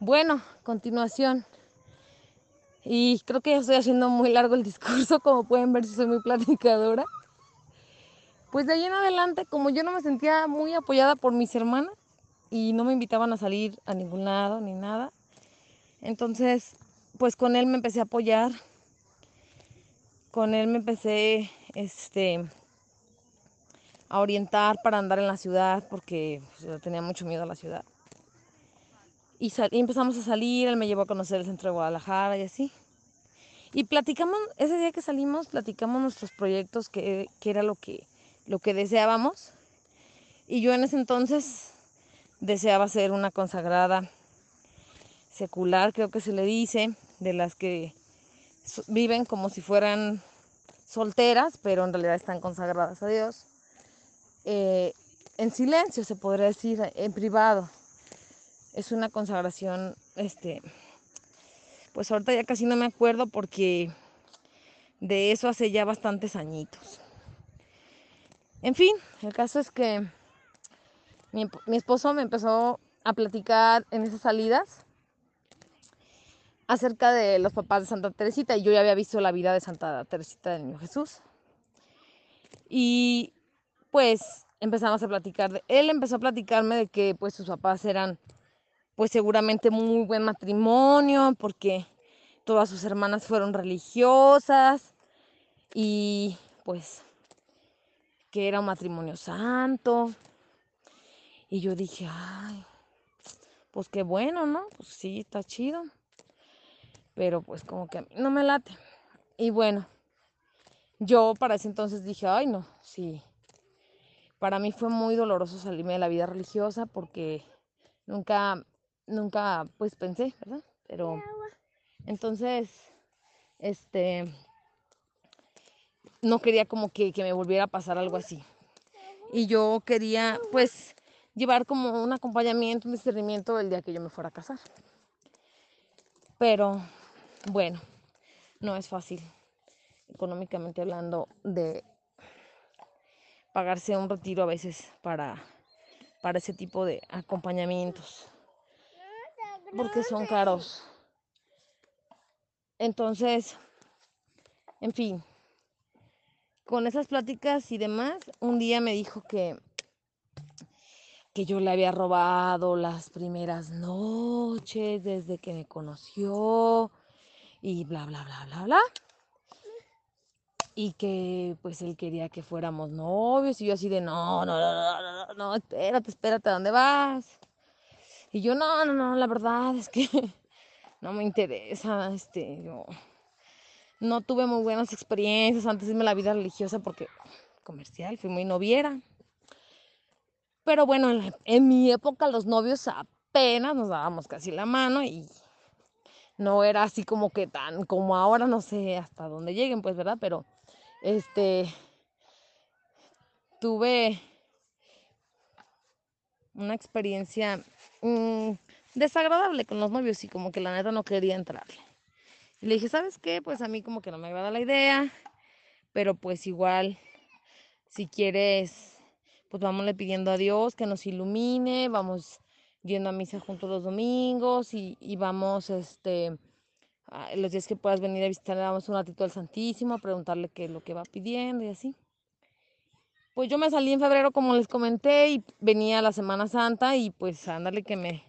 Bueno, continuación. Y creo que ya estoy haciendo muy largo el discurso, como pueden ver si soy muy platicadora. Pues de ahí en adelante, como yo no me sentía muy apoyada por mis hermanas y no me invitaban a salir a ningún lado ni nada, entonces pues con él me empecé a apoyar. Con él me empecé este a orientar para andar en la ciudad porque pues, yo tenía mucho miedo a la ciudad. Y, empezamos a salir, él me llevó a conocer el centro de Guadalajara y así. Y platicamos, ese día que salimos, platicamos nuestros proyectos, que, era lo que, lo que deseábamos. Y yo en ese entonces deseaba ser una consagrada secular, creo que se le dice, de las que viven como si fueran solteras, pero en realidad están consagradas a Dios. Eh, en silencio, se podría decir, en privado es una consagración, este, pues ahorita ya casi no me acuerdo porque de eso hace ya bastantes añitos. En fin, el caso es que mi, esposo me empezó a platicar en esas salidas acerca de los papás de Santa Teresita y yo ya había visto la vida de Santa Teresita del Niño Jesús. Y pues empezamos a platicar de él empezó a platicarme de que pues sus papás eran pues seguramente muy buen matrimonio, porque todas sus hermanas fueron religiosas y pues que era un matrimonio santo. Y yo dije, ay, pues qué bueno, ¿no? Pues sí, está chido. Pero pues como que a mí no me late. Y bueno, yo para ese entonces dije, ay, no, sí. Para mí fue muy doloroso salirme de la vida religiosa porque nunca nunca pues pensé, ¿verdad? Pero entonces, este, no quería como que, me volviera a pasar algo así. Y yo quería pues llevar como un acompañamiento, un discernimiento el día que yo me fuera a casar. Pero bueno, no es fácil, económicamente hablando, de pagarse un retiro a veces para, para ese tipo de acompañamientos porque son caros. Entonces, en fin, con esas pláticas y demás, un día me dijo que que yo le había robado las primeras noches desde que me conoció y bla bla bla bla bla. Y que pues él quería que fuéramos novios y yo así de no, no, no, no, no, no, espérate, espérate, ¿a dónde vas? Y yo, no, no, no, la verdad es que no me interesa, este, yo no tuve muy buenas experiencias antes de irme la vida religiosa porque comercial, fui muy noviera. Pero bueno, en, mi época los novios apenas nos dábamos casi la mano y no era así como que tan como ahora, no sé hasta dónde lleguen, pues, ¿verdad? Pero este tuve una experiencia Mm, desagradable con los novios y como que la neta no quería entrarle. Y le dije, ¿sabes qué? Pues a mí como que no me agrada la idea, pero pues igual, si quieres, pues vámonos pidiendo a Dios que nos ilumine, vamos yendo a misa juntos los domingos y, vamos, este, los días que puedas venir a visitar, le damos un ratito al Santísimo, a preguntarle qué es lo que va pidiendo y así. Pues yo me salí en febrero, como les comenté, y venía la Semana Santa y pues ándale que me,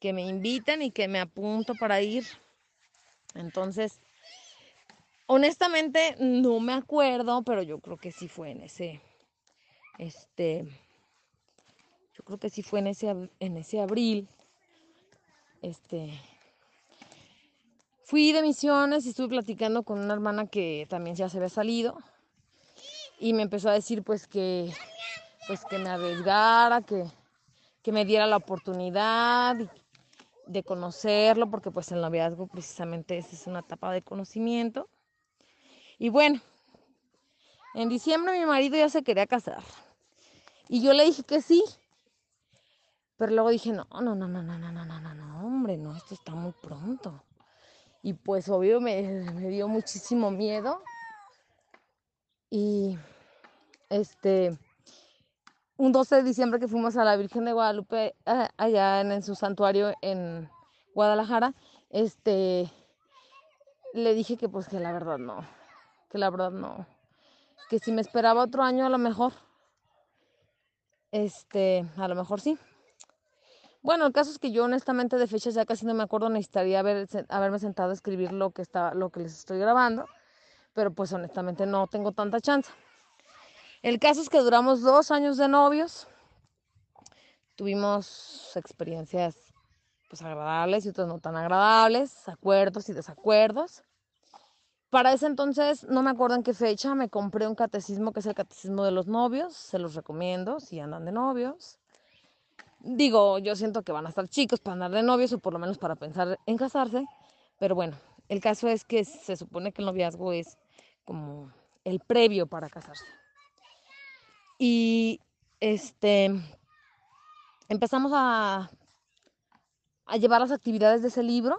que me invitan y que me apunto para ir. Entonces, honestamente no me acuerdo, pero yo creo que sí fue en ese, este, yo creo que sí fue en ese, en ese abril, este, fui de misiones y estuve platicando con una hermana que también ya se había salido y me empezó a decir pues que pues que me arriesgara, que, que me diera la oportunidad de conocerlo, porque pues el noviazgo precisamente es una etapa de conocimiento. Y bueno, en diciembre mi marido ya se quería casar. Y yo le dije que sí. Pero luego dije, no, no, no, no, no, no, no, no, no, hombre, no, esto está muy pronto. Y pues obvio me, me dio muchísimo miedo y este, un 12 de diciembre que fuimos a la Virgen de Guadalupe, allá en, su santuario en Guadalajara, este, le dije que pues que la verdad no, que la verdad no, que si me esperaba otro año a lo mejor, este, a lo mejor sí. Bueno, el caso es que yo honestamente de fechas ya casi no me acuerdo, necesitaría haber, haberme sentado a escribir lo que, está, lo que les estoy grabando, pero pues honestamente no tengo tanta chance. El caso es que duramos dos años de novios, tuvimos experiencias pues agradables y otras no tan agradables, acuerdos y desacuerdos. Para ese entonces, no me acuerdo en qué fecha, me compré un catecismo que es el catecismo de los novios, se los recomiendo si andan de novios. Digo, yo siento que van a estar chicos para andar de novios o por lo menos para pensar en casarse, pero bueno, el caso es que se supone que el noviazgo es como el previo para casarse. Y este empezamos a, a llevar las actividades de ese libro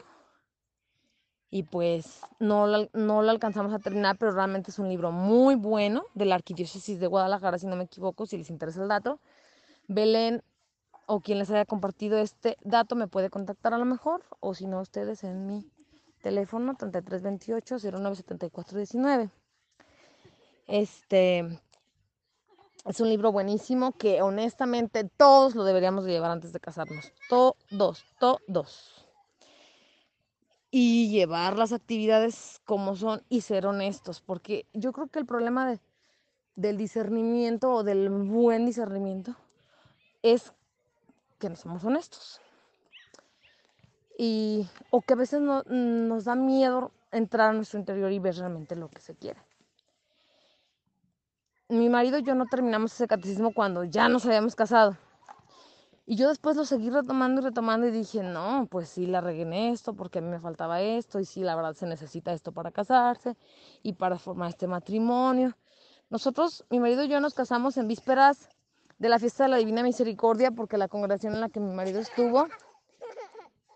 y pues no, no lo alcanzamos a terminar, pero realmente es un libro muy bueno de la Arquidiócesis de Guadalajara, si no me equivoco, si les interesa el dato. Belén o quien les haya compartido este dato me puede contactar a lo mejor, o si no, ustedes en mi teléfono 3328-097419. Este es un libro buenísimo que honestamente todos lo deberíamos de llevar antes de casarnos. Todos, todos. Y llevar las actividades como son y ser honestos, porque yo creo que el problema de, del discernimiento o del buen discernimiento es que no somos honestos. Y, o que a veces no, nos da miedo entrar a nuestro interior y ver realmente lo que se quiere. Mi marido y yo no terminamos ese catecismo cuando ya nos habíamos casado. Y yo después lo seguí retomando y retomando y dije, no, pues sí, la regué esto porque a mí me faltaba esto y sí, la verdad se necesita esto para casarse y para formar este matrimonio. Nosotros, mi marido y yo nos casamos en vísperas de la fiesta de la Divina Misericordia, porque la congregación en la que mi marido estuvo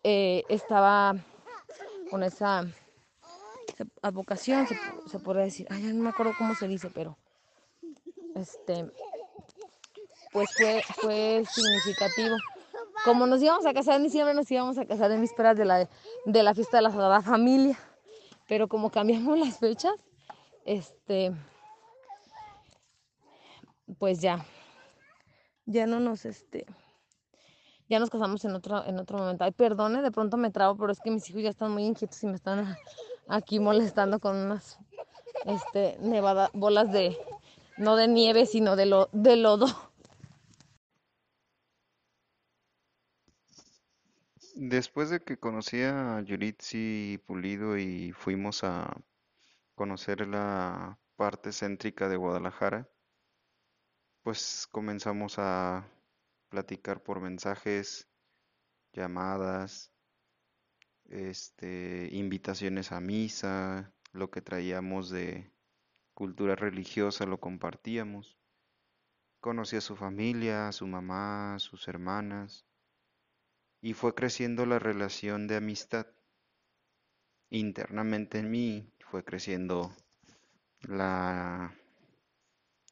eh, estaba con esa advocación, se, podría decir, ay, no me acuerdo cómo se dice, pero este, pues fue, fue significativo. Como nos íbamos a casar en diciembre, nos íbamos a casar en vísperas de la, de la fiesta de la Sagrada Familia, pero como cambiamos las fechas, este, pues ya, ya no nos, este, ya nos casamos en otro, en otro momento. Ay, perdone, de pronto me trabo, pero es que mis hijos ya están muy inquietos y me están aquí molestando con unas, este, nevada, bolas de, no de nieve, sino de, lo, de lodo. Después de que conocí a Yuritsi Pulido y fuimos a conocer la parte céntrica de Guadalajara, pues comenzamos a platicar por mensajes, llamadas, este, invitaciones a misa, lo que traíamos de cultura religiosa lo compartíamos. Conocí a su familia, a su mamá, a sus hermanas, y fue creciendo la relación de amistad. Internamente en mí fue creciendo la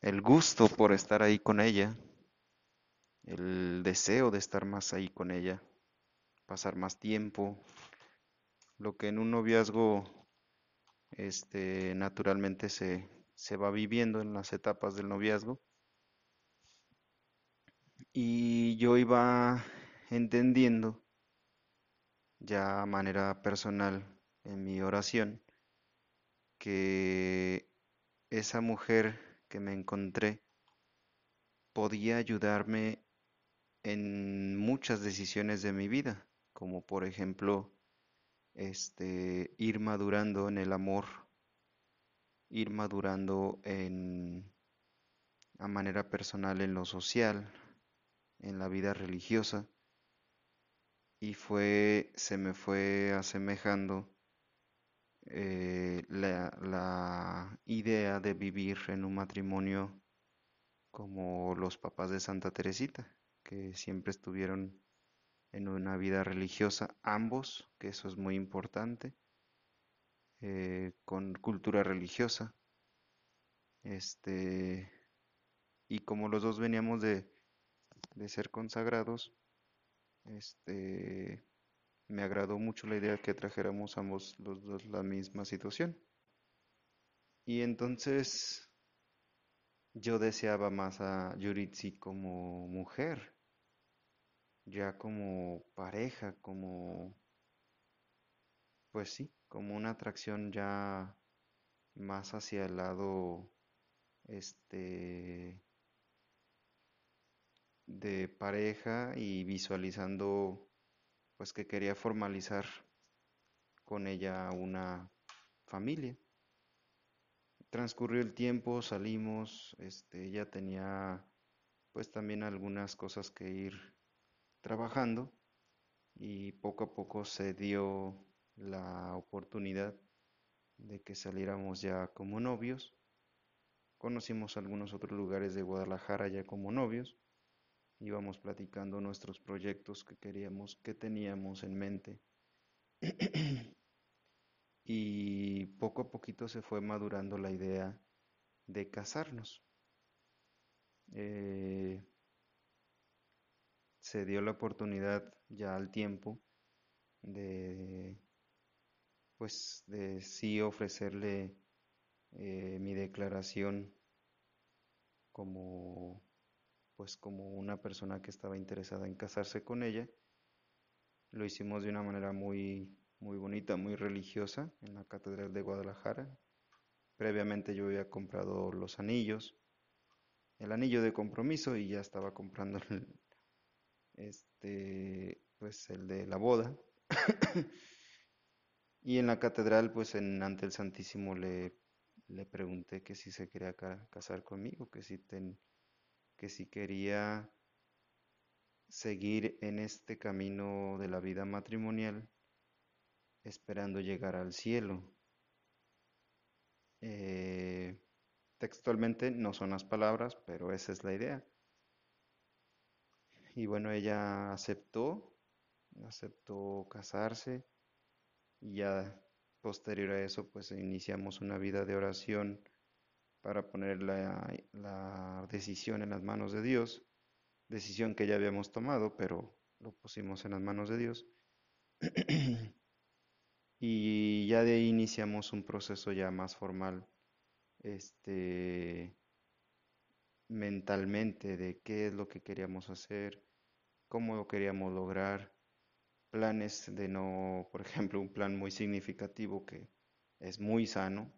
el gusto por estar ahí con ella, el deseo de estar más ahí con ella, pasar más tiempo, lo que en un noviazgo este naturalmente se, se va viviendo en las etapas del noviazgo. Y yo iba entendiendo ya a manera personal en mi oración que esa mujer que me encontré podía ayudarme en muchas decisiones de mi vida, como por ejemplo este ir madurando en el amor, ir madurando en a manera personal en lo social, en la vida religiosa y fue se me fue asemejando eh, la, la idea de vivir en un matrimonio como los papás de Santa Teresita, que siempre estuvieron en una vida religiosa, ambos, que eso es muy importante, eh, con cultura religiosa. Este, y como los dos veníamos de, de ser consagrados, este, me agradó mucho la idea que trajéramos ambos los dos la misma situación. Y entonces yo deseaba más a Yuritsi como mujer, ya como pareja, como, pues sí, como una atracción ya más hacia el lado, este, de pareja y visualizando, pues que quería formalizar con ella una familia. Transcurrió el tiempo, salimos, este, ella tenía pues también algunas cosas que ir trabajando y poco a poco se dio la oportunidad de que saliéramos ya como novios. Conocimos algunos otros lugares de Guadalajara ya como novios. Íbamos platicando nuestros proyectos que queríamos, que teníamos en mente. y poco a poquito se fue madurando la idea de casarnos. Eh, se dio la oportunidad ya al tiempo de pues de sí ofrecerle eh, mi declaración como pues como una persona que estaba interesada en casarse con ella lo hicimos de una manera muy muy bonita, muy religiosa en la Catedral de Guadalajara. Previamente yo había comprado los anillos, el anillo de compromiso y ya estaba comprando el, este, pues el de la boda. y en la catedral, pues en, ante el Santísimo le, le pregunté que si se quería casar conmigo, que si, ten, que si quería seguir en este camino de la vida matrimonial esperando llegar al cielo. Eh, textualmente no son las palabras, pero esa es la idea. Y bueno, ella aceptó, aceptó casarse y ya posterior a eso pues iniciamos una vida de oración para poner la, la decisión en las manos de Dios, decisión que ya habíamos tomado, pero lo pusimos en las manos de Dios. y ya de ahí iniciamos un proceso ya más formal, este, mentalmente de qué es lo que queríamos hacer, cómo lo queríamos lograr, planes de no, por ejemplo, un plan muy significativo que es muy sano.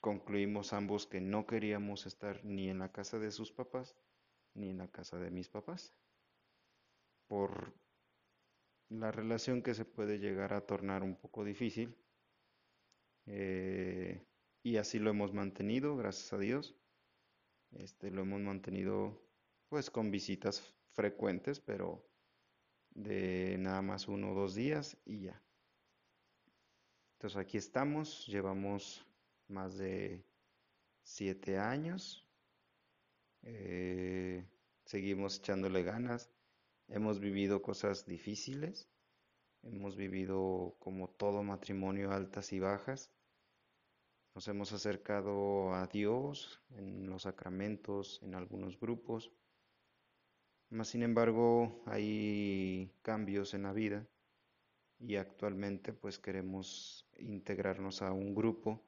Concluimos ambos que no queríamos estar ni en la casa de sus papás ni en la casa de mis papás por la relación que se puede llegar a tornar un poco difícil. Eh, y así lo hemos mantenido, gracias a Dios. Este, lo hemos mantenido pues con visitas frecuentes, pero de nada más uno o dos días y ya. Entonces aquí estamos, llevamos más de siete años, eh, seguimos echándole ganas, Hemos vivido cosas difíciles, hemos vivido como todo matrimonio altas y bajas. Nos hemos acercado a Dios en los sacramentos, en algunos grupos. Mas, sin embargo, hay cambios en la vida y actualmente pues queremos integrarnos a un grupo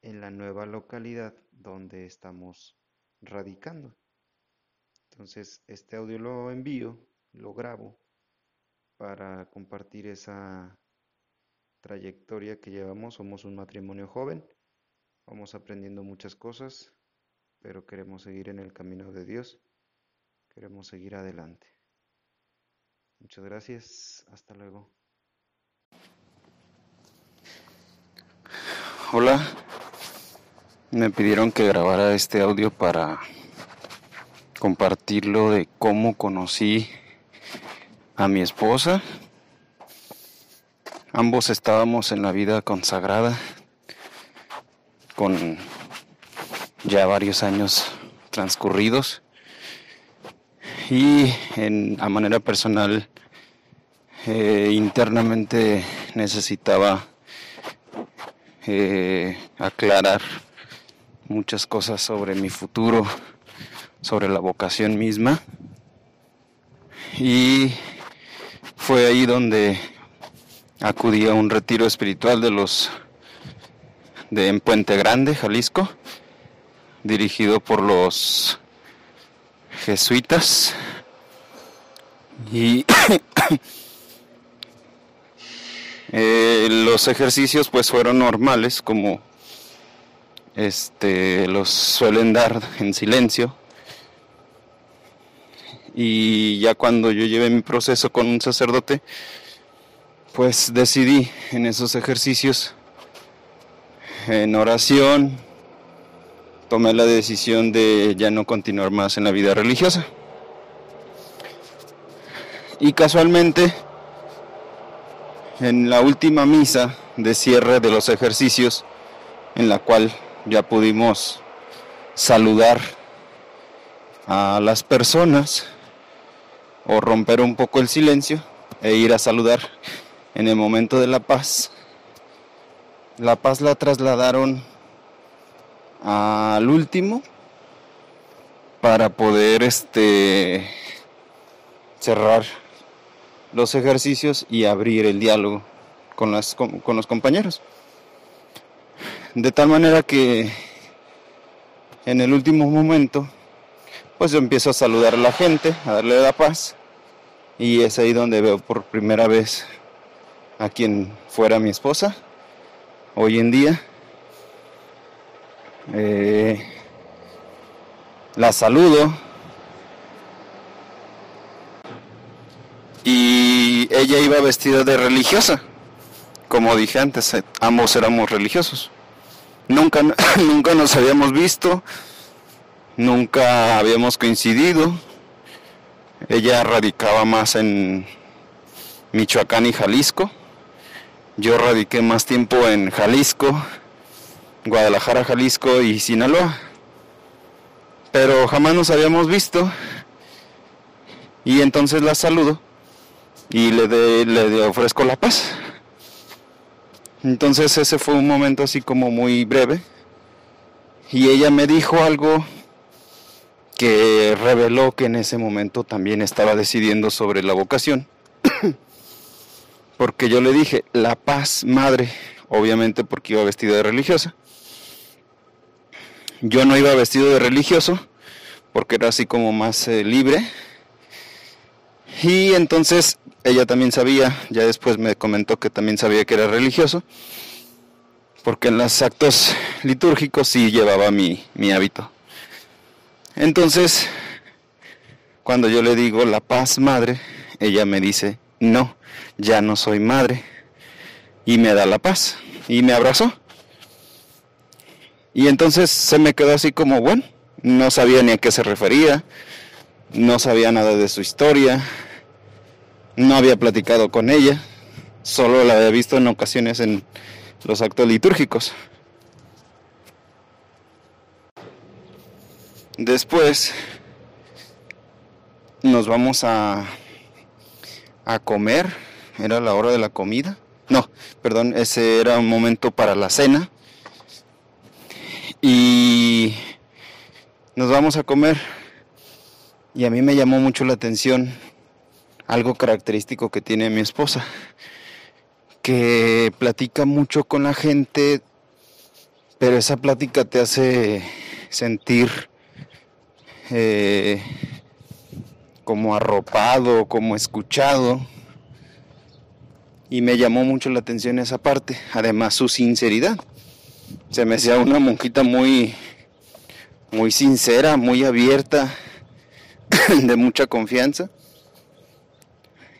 en la nueva localidad donde estamos radicando. Entonces, este audio lo envío lo grabo para compartir esa trayectoria que llevamos. Somos un matrimonio joven, vamos aprendiendo muchas cosas, pero queremos seguir en el camino de Dios, queremos seguir adelante. Muchas gracias, hasta luego. Hola, me pidieron que grabara este audio para compartirlo de cómo conocí a mi esposa. Ambos estábamos en la vida consagrada con ya varios años transcurridos. Y en, a manera personal eh, internamente necesitaba eh, aclarar muchas cosas sobre mi futuro, sobre la vocación misma. Y fue ahí donde acudí a un retiro espiritual de los de en Puente Grande, Jalisco, dirigido por los jesuitas. Y eh, los ejercicios pues fueron normales como este los suelen dar en silencio. Y ya cuando yo llevé mi proceso con un sacerdote pues decidí en esos ejercicios en oración tomé la decisión de ya no continuar más en la vida religiosa y casualmente, en la última misa de cierre de los ejercicios, en la cual ya pudimos saludar a las personas o romper un poco el silencio e ir a saludar en el momento de la paz. La paz la trasladaron al último para poder este cerrar los ejercicios y abrir el diálogo con, las, con, los compañeros. De tal manera que en el último momento, pues yo empiezo a saludar a la gente, a darle la paz, y es ahí donde veo por primera vez a quien fuera mi esposa, hoy en día. Eh, la saludo, y ella iba vestida de religiosa. Como dije antes, eh, ambos éramos religiosos. Nunca, nunca nos habíamos visto, nunca habíamos coincidido. Ella radicaba más en Michoacán y Jalisco. Yo radiqué más tiempo en Jalisco, Guadalajara, Jalisco y Sinaloa. Pero jamás nos habíamos visto. Y entonces la saludo y le, le ofrezco la paz. Entonces ese fue un momento así como muy breve. Y ella me dijo algo que reveló que en ese momento también estaba decidiendo sobre la vocación. Porque yo le dije, la paz, madre, obviamente porque iba vestido de religiosa. Yo no iba vestido de religioso, porque era así como más eh, libre. Y entonces ella también sabía, ya después me comentó que también sabía que era religioso, porque en los actos litúrgicos sí llevaba mi, mi hábito. Entonces, cuando yo le digo la paz madre, ella me dice, no, ya no soy madre, y me da la paz, y me abrazó. Y entonces se me quedó así como, bueno, no sabía ni a qué se refería, no sabía nada de su historia, no había platicado con ella, solo la había visto en ocasiones en los actos litúrgicos. Después nos vamos a, a comer, era la hora de la comida. No, perdón, ese era un momento para la cena. Y nos vamos a comer. Y a mí me llamó mucho la atención algo característico que tiene mi esposa, que platica mucho con la gente, pero esa plática te hace sentir eh, como arropado, como escuchado. Y me llamó mucho la atención esa parte, además su sinceridad. Se me hacía una monjita muy, muy sincera, muy abierta, de mucha confianza.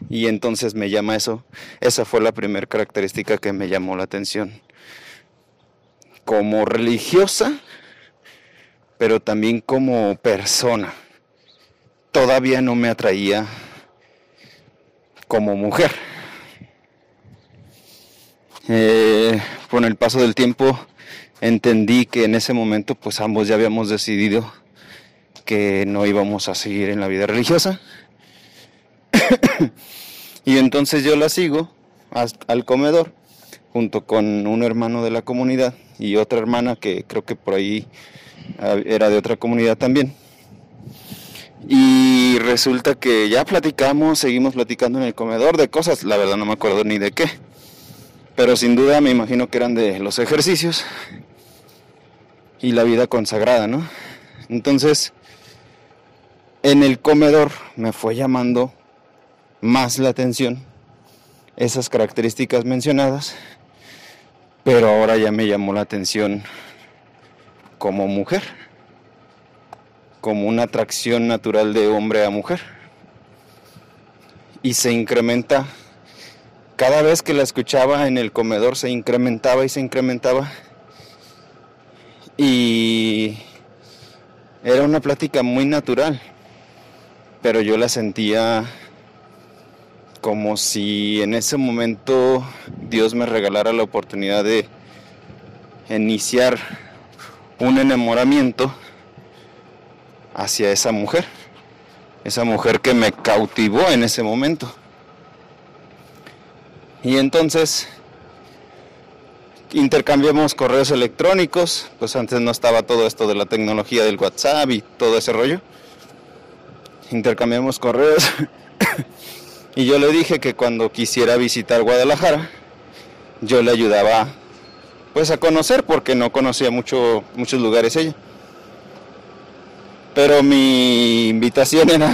Y entonces me llama eso. Esa fue la primera característica que me llamó la atención. Como religiosa, pero también como persona. Todavía no me atraía como mujer. Eh, con el paso del tiempo entendí que en ese momento pues ambos ya habíamos decidido que no íbamos a seguir en la vida religiosa y entonces yo la sigo al comedor junto con un hermano de la comunidad y otra hermana que creo que por ahí ah, era de otra comunidad también. Y resulta que ya platicamos, seguimos platicando en el comedor de cosas, la verdad no me acuerdo ni de qué. Pero sin duda me imagino que eran de los ejercicios y la vida consagrada, ¿no? Entonces, en el comedor me fue llamando más la atención esas características mencionadas, pero ahora ya me llamó la atención como mujer, como una atracción natural de hombre a mujer. Y se incrementa, cada vez que la escuchaba en el comedor se incrementaba y se incrementaba. Y era una plática muy natural, pero yo la sentía como si en ese momento Dios me regalara la oportunidad de iniciar un enamoramiento hacia esa mujer, esa mujer que me cautivó en ese momento. Y entonces intercambiamos correos electrónicos, pues antes no estaba todo esto de la tecnología del WhatsApp y todo ese rollo. Intercambiamos correos y yo le dije que cuando quisiera visitar Guadalajara, yo le ayudaba pues a conocer porque no conocía mucho, muchos lugares ella. Pero mi invitación era,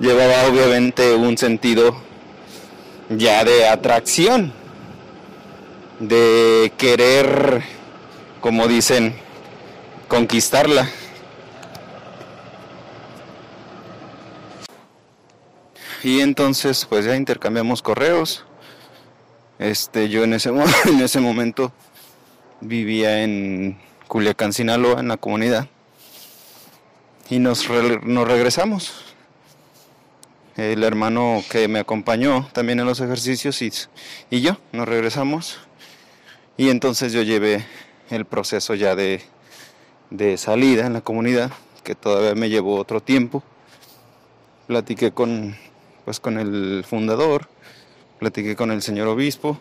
llevaba obviamente un sentido ya de atracción, de querer, como dicen, conquistarla. Y entonces pues ya intercambiamos correos. Este, yo en ese, en ese momento vivía en Culiacán, Sinaloa, en la comunidad. Y nos, nos regresamos. El hermano que me acompañó también en los ejercicios y, y yo nos regresamos. Y entonces yo llevé el proceso ya de, de salida en la comunidad, que todavía me llevó otro tiempo. Platiqué con, pues, con el fundador, platiqué con el señor obispo,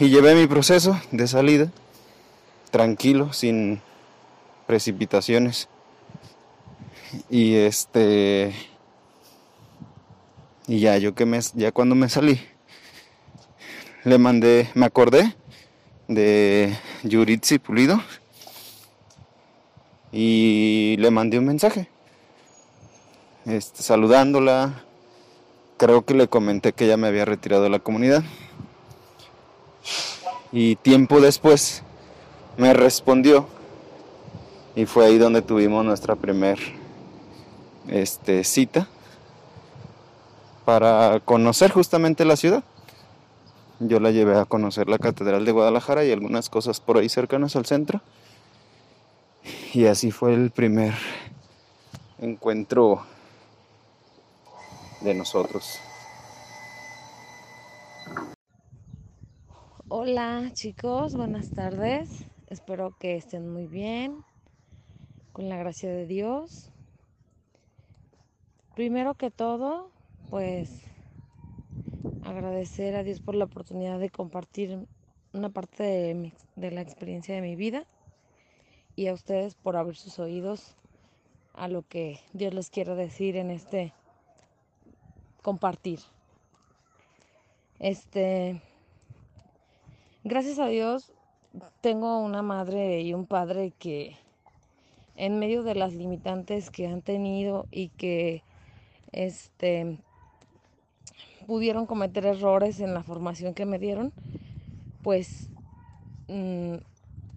y llevé mi proceso de salida tranquilo, sin precipitaciones. Y este y ya yo que me ya cuando me salí le mandé, me acordé de Yuritsi Pulido y le mandé un mensaje este, saludándola. Creo que le comenté que ya me había retirado de la comunidad. Y tiempo después me respondió y fue ahí donde tuvimos nuestra primer este, cita para conocer justamente la ciudad. Yo la llevé a conocer la Catedral de Guadalajara y algunas cosas por ahí cercanas al centro. Y así fue el primer encuentro de nosotros. Hola chicos, buenas tardes. Espero que estén muy bien, con la gracia de Dios. Primero que todo, pues agradecer a Dios por la oportunidad de compartir una parte de, de la experiencia de mi vida y a ustedes por abrir sus oídos a lo que Dios les quiere decir en este compartir. Este Gracias a Dios tengo una madre y un padre que en medio de las limitantes que han tenido y que este pudieron cometer errores en la formación que me dieron, pues mm,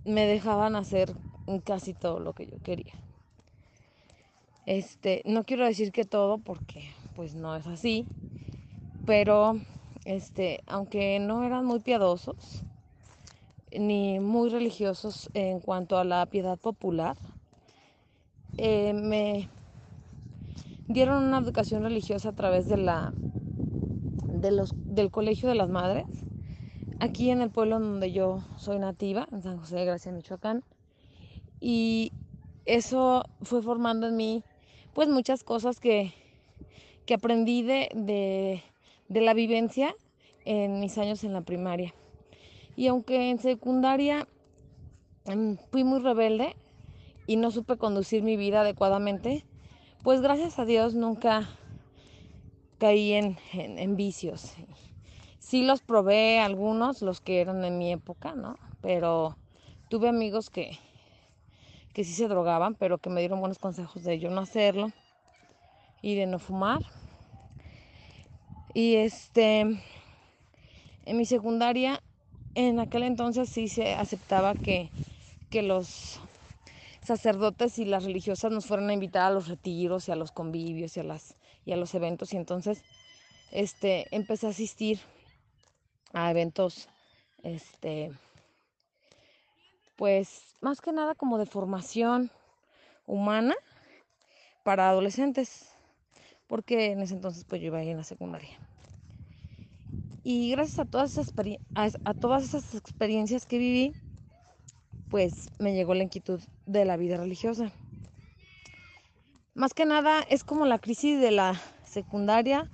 me dejaban hacer casi todo lo que yo quería. Este, no quiero decir que todo porque pues no es así, pero este, aunque no eran muy piadosos, ni muy religiosos en cuanto a la piedad popular. Eh, me dieron una educación religiosa a través de la, de los, del Colegio de las Madres, aquí en el pueblo donde yo soy nativa, en San José de Gracia, Michoacán. Y eso fue formando en mí pues muchas cosas que, que aprendí de, de, de la vivencia en mis años en la primaria. Y aunque en secundaria em, fui muy rebelde y no supe conducir mi vida adecuadamente, pues gracias a Dios nunca caí en, en, vicios. Sí los probé algunos, los que eran en mi época, ¿no? Pero tuve amigos que, que sí se drogaban, pero que me dieron buenos consejos de yo no hacerlo y de no fumar. Y este, en mi secundaria, en aquel entonces sí se aceptaba que, que los sacerdotes y las religiosas nos fueran a invitar a los retiros y a los convivios y a, las, y a los eventos. Y entonces este, empecé a asistir a eventos, este, pues más que nada como de formación humana para adolescentes, porque en ese entonces pues yo iba ahí en la secundaria. Y gracias a todas esas, a todas esas experiencias que viví, pues me llegó la inquietud de la vida religiosa. Más que nada es como la crisis de la secundaria,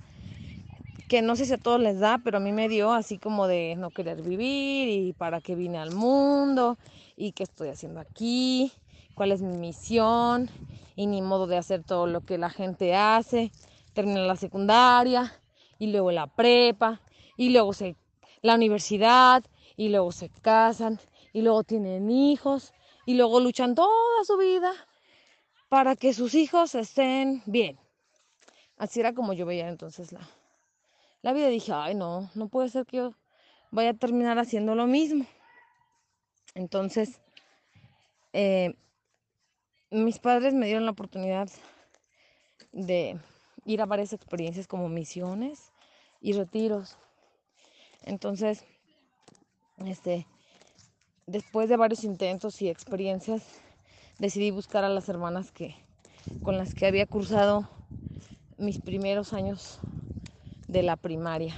que no sé si a todos les da, pero a mí me dio así como de no querer vivir y para qué vine al mundo y qué estoy haciendo aquí, cuál es mi misión y ni modo de hacer todo lo que la gente hace. Terminé la secundaria y luego la prepa y luego se, la universidad y luego se casan y luego tienen hijos y luego luchan toda su vida para que sus hijos estén bien. Así era como yo veía entonces la, la vida. Dije, ay no, no puede ser que yo vaya a terminar haciendo lo mismo. Entonces, eh, mis padres me dieron la oportunidad de ir a varias experiencias como misiones y retiros. Entonces, este, después de varios intentos y experiencias, decidí buscar a las hermanas que, con las que había cursado mis primeros años de la primaria.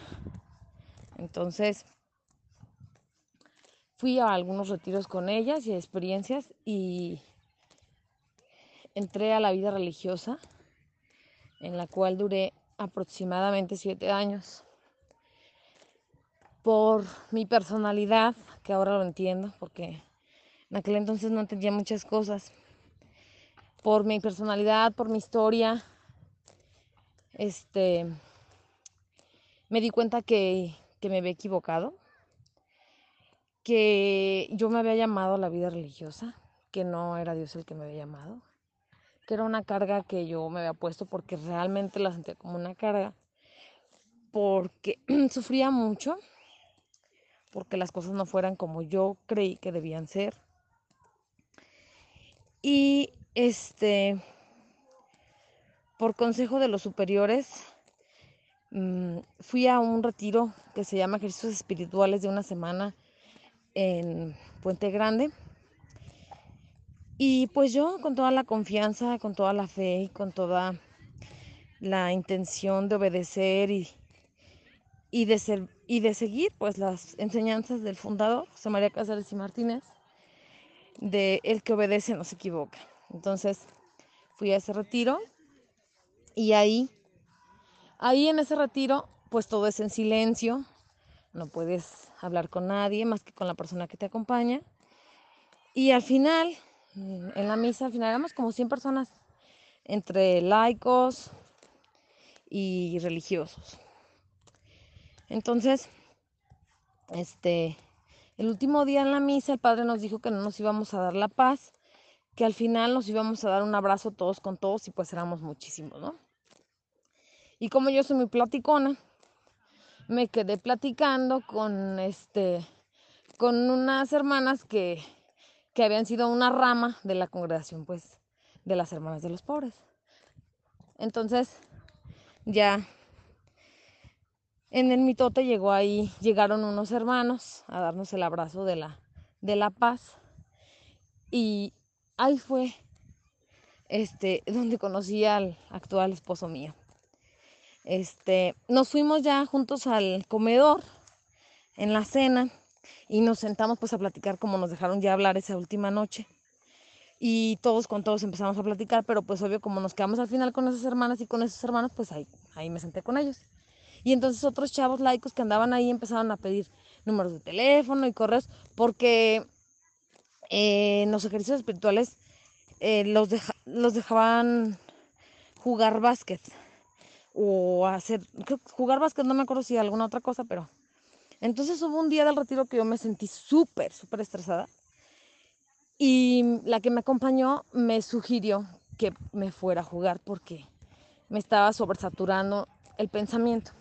Entonces, fui a algunos retiros con ellas y experiencias y entré a la vida religiosa, en la cual duré aproximadamente siete años por mi personalidad, que ahora lo entiendo, porque en aquel entonces no entendía muchas cosas, por mi personalidad, por mi historia, este, me di cuenta que, que me había equivocado, que yo me había llamado a la vida religiosa, que no era Dios el que me había llamado, que era una carga que yo me había puesto porque realmente la sentía como una carga, porque sufría mucho porque las cosas no fueran como yo creí que debían ser. Y este, por consejo de los superiores, mm, fui a un retiro que se llama Ejercicios Espirituales de una semana en Puente Grande. Y pues yo con toda la confianza, con toda la fe y con toda la intención de obedecer y, y de ser, y de seguir pues las enseñanzas del fundador, José María Cáceres y Martínez, de el que obedece no se equivoca. Entonces fui a ese retiro y ahí, ahí en ese retiro pues todo es en silencio, no puedes hablar con nadie más que con la persona que te acompaña. Y al final, en la misa, al final éramos como 100 personas, entre laicos y religiosos. Entonces, este, el último día en la misa el padre nos dijo que no nos íbamos a dar la paz, que al final nos íbamos a dar un abrazo todos con todos y pues éramos muchísimos, ¿no? Y como yo soy muy platicona, me quedé platicando con este con unas hermanas que, que habían sido una rama de la congregación, pues, de las hermanas de los pobres. Entonces, ya en el mitote llegó ahí, llegaron unos hermanos a darnos el abrazo de la, de la paz. Y ahí fue este, donde conocí al actual esposo mío. Este, nos fuimos ya juntos al comedor en la cena y nos sentamos pues a platicar como nos dejaron ya hablar esa última noche. Y todos con todos empezamos a platicar, pero pues obvio como nos quedamos al final con esas hermanas y con esos hermanos, pues ahí, ahí me senté con ellos. Y entonces otros chavos laicos que andaban ahí empezaron a pedir números de teléfono y correos porque eh, en los ejercicios espirituales eh, los, los dejaban jugar básquet o hacer, jugar básquet, no me acuerdo si alguna otra cosa, pero entonces hubo un día del retiro que yo me sentí súper, súper estresada y la que me acompañó me sugirió que me fuera a jugar porque me estaba sobresaturando el pensamiento.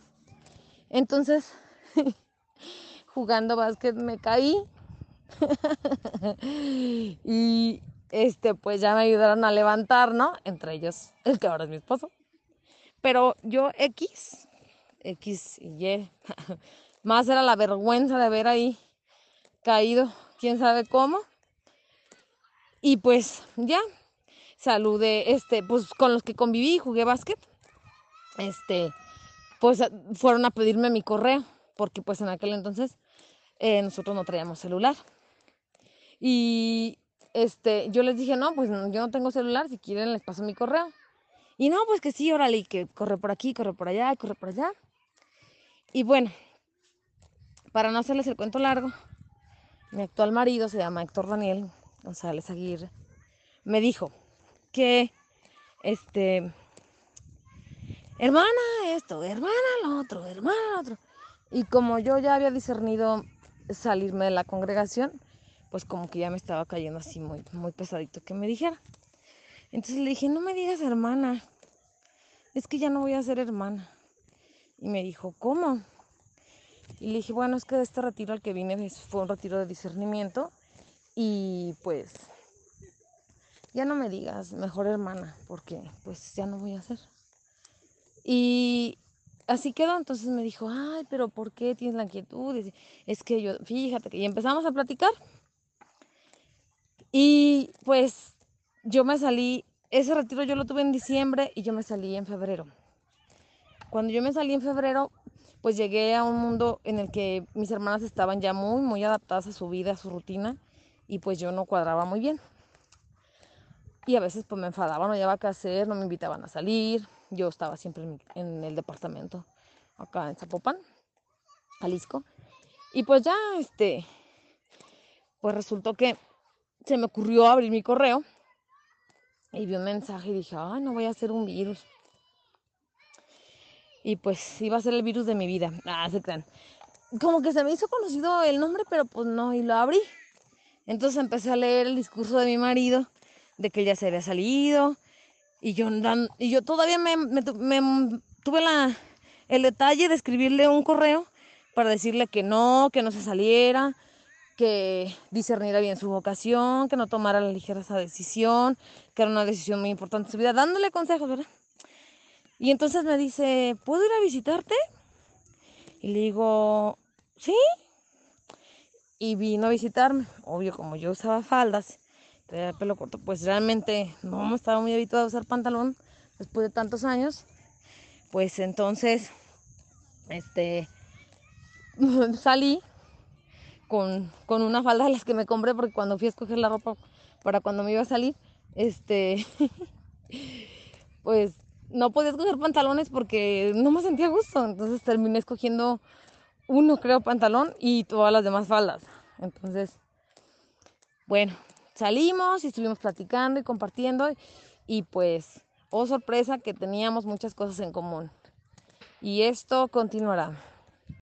Entonces, jugando básquet me caí y este pues ya me ayudaron a levantar, ¿no? Entre ellos el que ahora es mi esposo. Pero yo X, X y Y, más era la vergüenza de haber ahí caído, quién sabe cómo. Y pues ya, saludé, este, pues con los que conviví jugué básquet, este, pues fueron a pedirme mi correo, porque pues en aquel entonces eh, nosotros no traíamos celular. Y este, yo les dije, no, pues yo no tengo celular, si quieren les paso mi correo. Y no, pues que sí, órale, que corre por aquí, corre por allá, corre por allá. Y bueno, para no hacerles el cuento largo, mi actual marido se llama Héctor Daniel González Aguirre, me dijo que, este, hermana esto, hermana lo otro, hermana lo otro. Y como yo ya había discernido salirme de la congregación, pues como que ya me estaba cayendo así muy, muy pesadito que me dijera. Entonces le dije, no me digas hermana, es que ya no voy a ser hermana. Y me dijo, ¿cómo? Y le dije, bueno, es que de este retiro al que vine fue un retiro de discernimiento y pues ya no me digas mejor hermana, porque pues ya no voy a hacer. Y así quedó, entonces me dijo, ay, pero ¿por qué tienes la inquietud? Es que yo, fíjate que y empezamos a platicar. Y pues yo me salí, ese retiro yo lo tuve en diciembre y yo me salí en febrero. Cuando yo me salí en febrero, pues llegué a un mundo en el que mis hermanas estaban ya muy, muy adaptadas a su vida, a su rutina, y pues yo no cuadraba muy bien. Y a veces pues me enfadaba, no llevaba qué hacer, no me invitaban a salir. Yo estaba siempre en, en el departamento acá en Zapopan, Jalisco. Y pues ya, este, pues resultó que se me ocurrió abrir mi correo y vi un mensaje y dije, ay, no voy a hacer un virus. Y pues iba a ser el virus de mi vida. Ah, se crean. Como que se me hizo conocido el nombre, pero pues no, y lo abrí. Entonces empecé a leer el discurso de mi marido, de que ya se había salido. Y yo, y yo todavía me, tuve la, el detalle de escribirle un correo para decirle que no, que no se saliera, que discerniera bien su vocación, que no tomara la ligera esa decisión, que era una decisión muy importante en su vida, dándole consejos, ¿verdad? Y entonces me dice, ¿puedo ir a visitarte? Y le digo, sí. Y vino a visitarme. Obvio, como yo usaba faldas, tenía pelo corto, pues realmente no estaba muy habituada a usar pantalón después de tantos años. Pues entonces, este, salí con, con una falda de las que me compré porque cuando fui a escoger la ropa para cuando me iba a salir, este, pues no podía escoger pantalones porque no me sentía gusto. Entonces terminé escogiendo uno, creo, pantalón y todas las demás faldas. Entonces, bueno, salimos y estuvimos platicando y compartiendo y pues, oh sorpresa que teníamos muchas cosas en común. Y esto continuará.